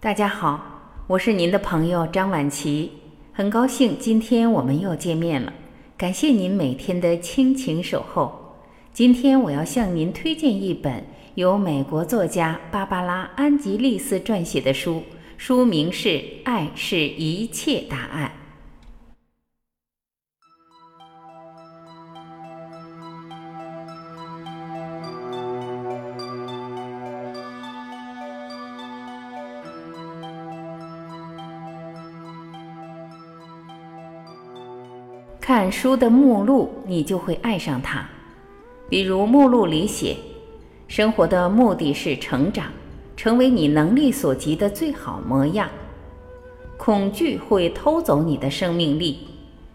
大家好，我是您的朋友张婉琪，很高兴今天我们又见面了。感谢您每天的倾情守候。今天我要向您推荐一本由美国作家芭芭拉·安吉丽斯撰写的书，书名是《爱是一切答案》。看书的目录，你就会爱上它。比如目录里写：“生活的目的是成长，成为你能力所及的最好模样。”恐惧会偷走你的生命力。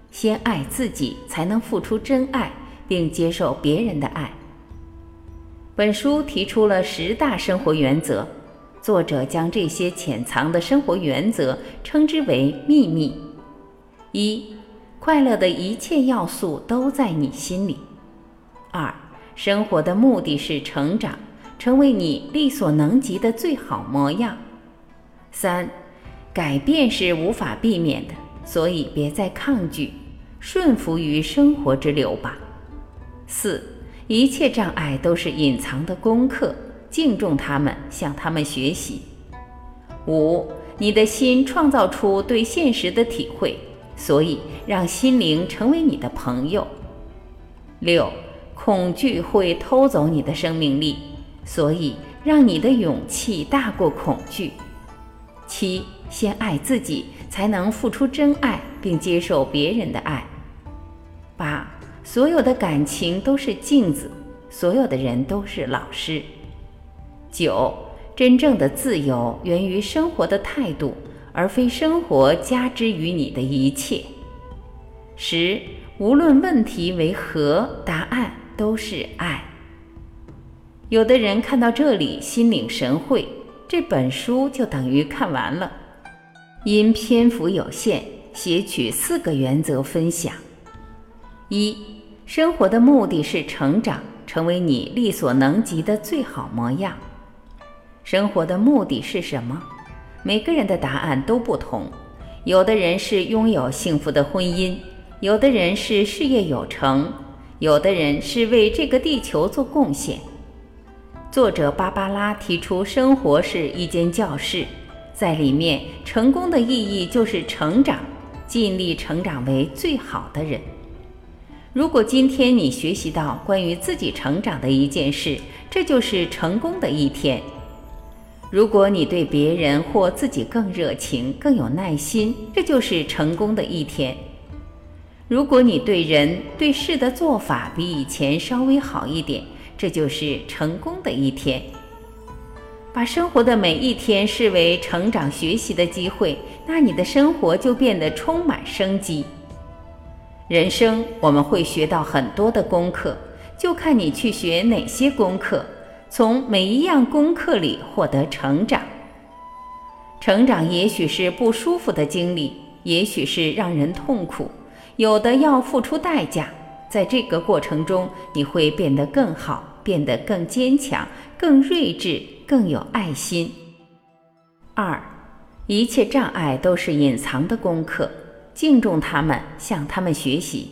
先爱自己，才能付出真爱，并接受别人的爱。本书提出了十大生活原则，作者将这些潜藏的生活原则称之为秘密。一快乐的一切要素都在你心里。二，生活的目的是成长，成为你力所能及的最好模样。三，改变是无法避免的，所以别再抗拒，顺服于生活之流吧。四，一切障碍都是隐藏的功课，敬重他们，向他们学习。五，你的心创造出对现实的体会。所以，让心灵成为你的朋友。六，恐惧会偷走你的生命力，所以让你的勇气大过恐惧。七，先爱自己，才能付出真爱，并接受别人的爱。八，所有的感情都是镜子，所有的人都是老师。九，真正的自由源于生活的态度。而非生活加之于你的一切。十，无论问题为何，答案都是爱。有的人看到这里心领神会，这本书就等于看完了。因篇幅有限，写取四个原则分享：一，生活的目的是成长，成为你力所能及的最好模样。生活的目的是什么？每个人的答案都不同，有的人是拥有幸福的婚姻，有的人是事业有成，有的人是为这个地球做贡献。作者芭芭拉提出，生活是一间教室，在里面，成功的意义就是成长，尽力成长为最好的人。如果今天你学习到关于自己成长的一件事，这就是成功的一天。如果你对别人或自己更热情、更有耐心，这就是成功的一天。如果你对人对事的做法比以前稍微好一点，这就是成功的一天。把生活的每一天视为成长学习的机会，那你的生活就变得充满生机。人生我们会学到很多的功课，就看你去学哪些功课。从每一样功课里获得成长。成长也许是不舒服的经历，也许是让人痛苦，有的要付出代价。在这个过程中，你会变得更好，变得更坚强，更睿智，更有爱心。二，一切障碍都是隐藏的功课，敬重他们，向他们学习。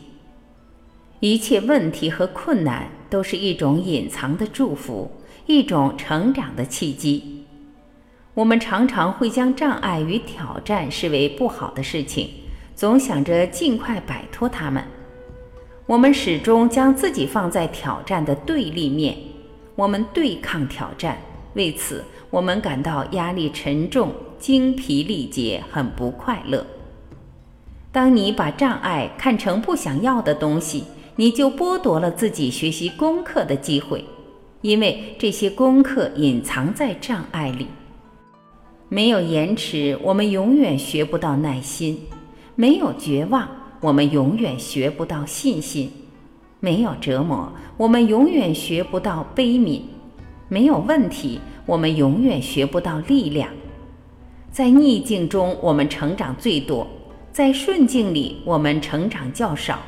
一切问题和困难都是一种隐藏的祝福。一种成长的契机。我们常常会将障碍与挑战视为不好的事情，总想着尽快摆脱它们。我们始终将自己放在挑战的对立面，我们对抗挑战，为此我们感到压力沉重、精疲力竭，很不快乐。当你把障碍看成不想要的东西，你就剥夺了自己学习功课的机会。因为这些功课隐藏在障碍里，没有延迟，我们永远学不到耐心；没有绝望，我们永远学不到信心；没有折磨，我们永远学不到悲悯；没有问题，我们永远学不到力量。在逆境中，我们成长最多；在顺境里，我们成长较少。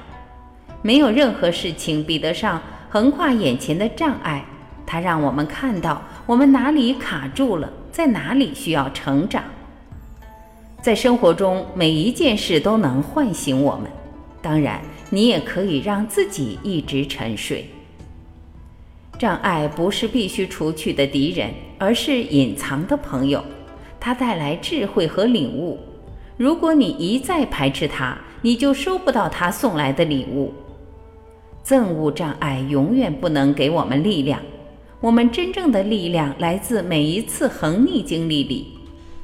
没有任何事情比得上横跨眼前的障碍。它让我们看到我们哪里卡住了，在哪里需要成长。在生活中，每一件事都能唤醒我们。当然，你也可以让自己一直沉睡。障碍不是必须除去的敌人，而是隐藏的朋友。它带来智慧和领悟。如果你一再排斥它，你就收不到它送来的礼物。憎恶障碍永远不能给我们力量。我们真正的力量来自每一次横逆经历里。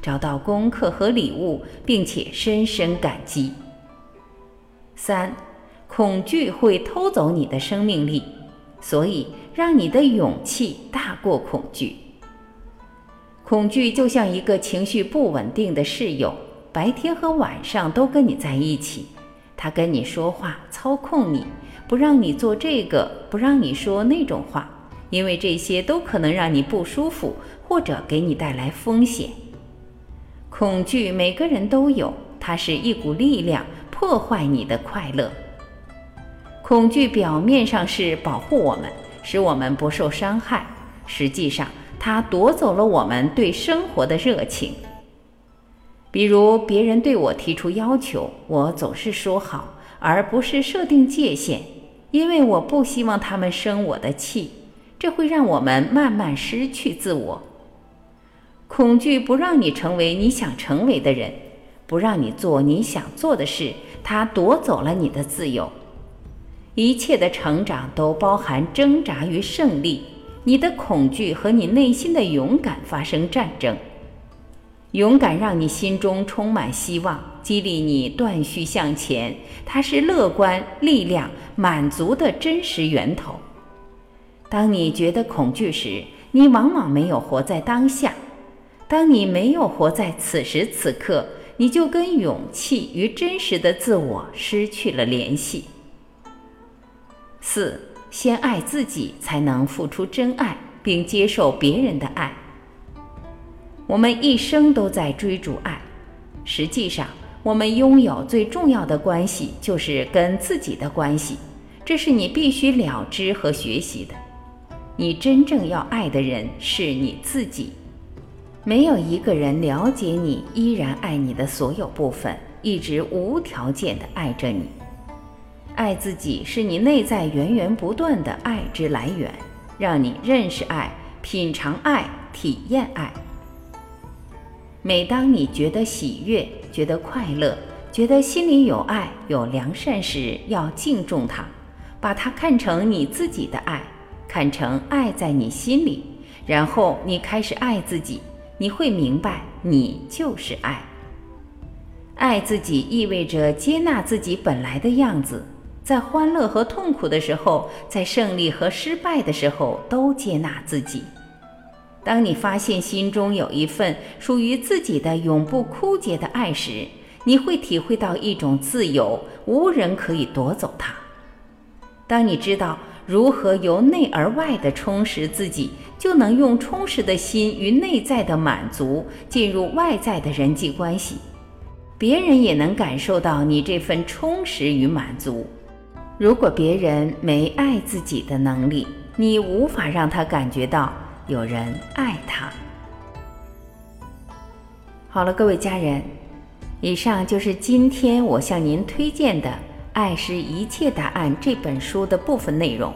找到功课和礼物，并且深深感激。三，恐惧会偷走你的生命力，所以让你的勇气大过恐惧。恐惧就像一个情绪不稳定的室友，白天和晚上都跟你在一起，他跟你说话，操控你，不让你做这个，不让你说那种话，因为这些都可能让你不舒服，或者给你带来风险。恐惧每个人都有，它是一股力量，破坏你的快乐。恐惧表面上是保护我们，使我们不受伤害，实际上它夺走了我们对生活的热情。比如别人对我提出要求，我总是说好，而不是设定界限，因为我不希望他们生我的气，这会让我们慢慢失去自我。恐惧不让你成为你想成为的人，不让你做你想做的事，它夺走了你的自由。一切的成长都包含挣扎与胜利。你的恐惧和你内心的勇敢发生战争。勇敢让你心中充满希望，激励你断续向前。它是乐观、力量、满足的真实源头。当你觉得恐惧时，你往往没有活在当下。当你没有活在此时此刻，你就跟勇气与真实的自我失去了联系。四，先爱自己，才能付出真爱，并接受别人的爱。我们一生都在追逐爱，实际上，我们拥有最重要的关系就是跟自己的关系，这是你必须了知和学习的。你真正要爱的人是你自己。没有一个人了解你，依然爱你的所有部分，一直无条件的爱着你。爱自己是你内在源源不断的爱之来源，让你认识爱、品尝爱、体验爱。每当你觉得喜悦、觉得快乐、觉得心里有爱、有良善时，要敬重它，把它看成你自己的爱，看成爱在你心里，然后你开始爱自己。你会明白，你就是爱。爱自己意味着接纳自己本来的样子，在欢乐和痛苦的时候，在胜利和失败的时候，都接纳自己。当你发现心中有一份属于自己的永不枯竭的爱时，你会体会到一种自由，无人可以夺走它。当你知道。如何由内而外的充实自己，就能用充实的心与内在的满足进入外在的人际关系，别人也能感受到你这份充实与满足。如果别人没爱自己的能力，你无法让他感觉到有人爱他。好了，各位家人，以上就是今天我向您推荐的。《爱是一切答案》这本书的部分内容，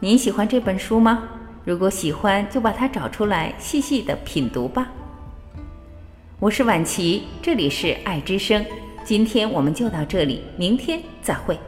您喜欢这本书吗？如果喜欢，就把它找出来，细细的品读吧。我是婉琪，这里是爱之声，今天我们就到这里，明天再会。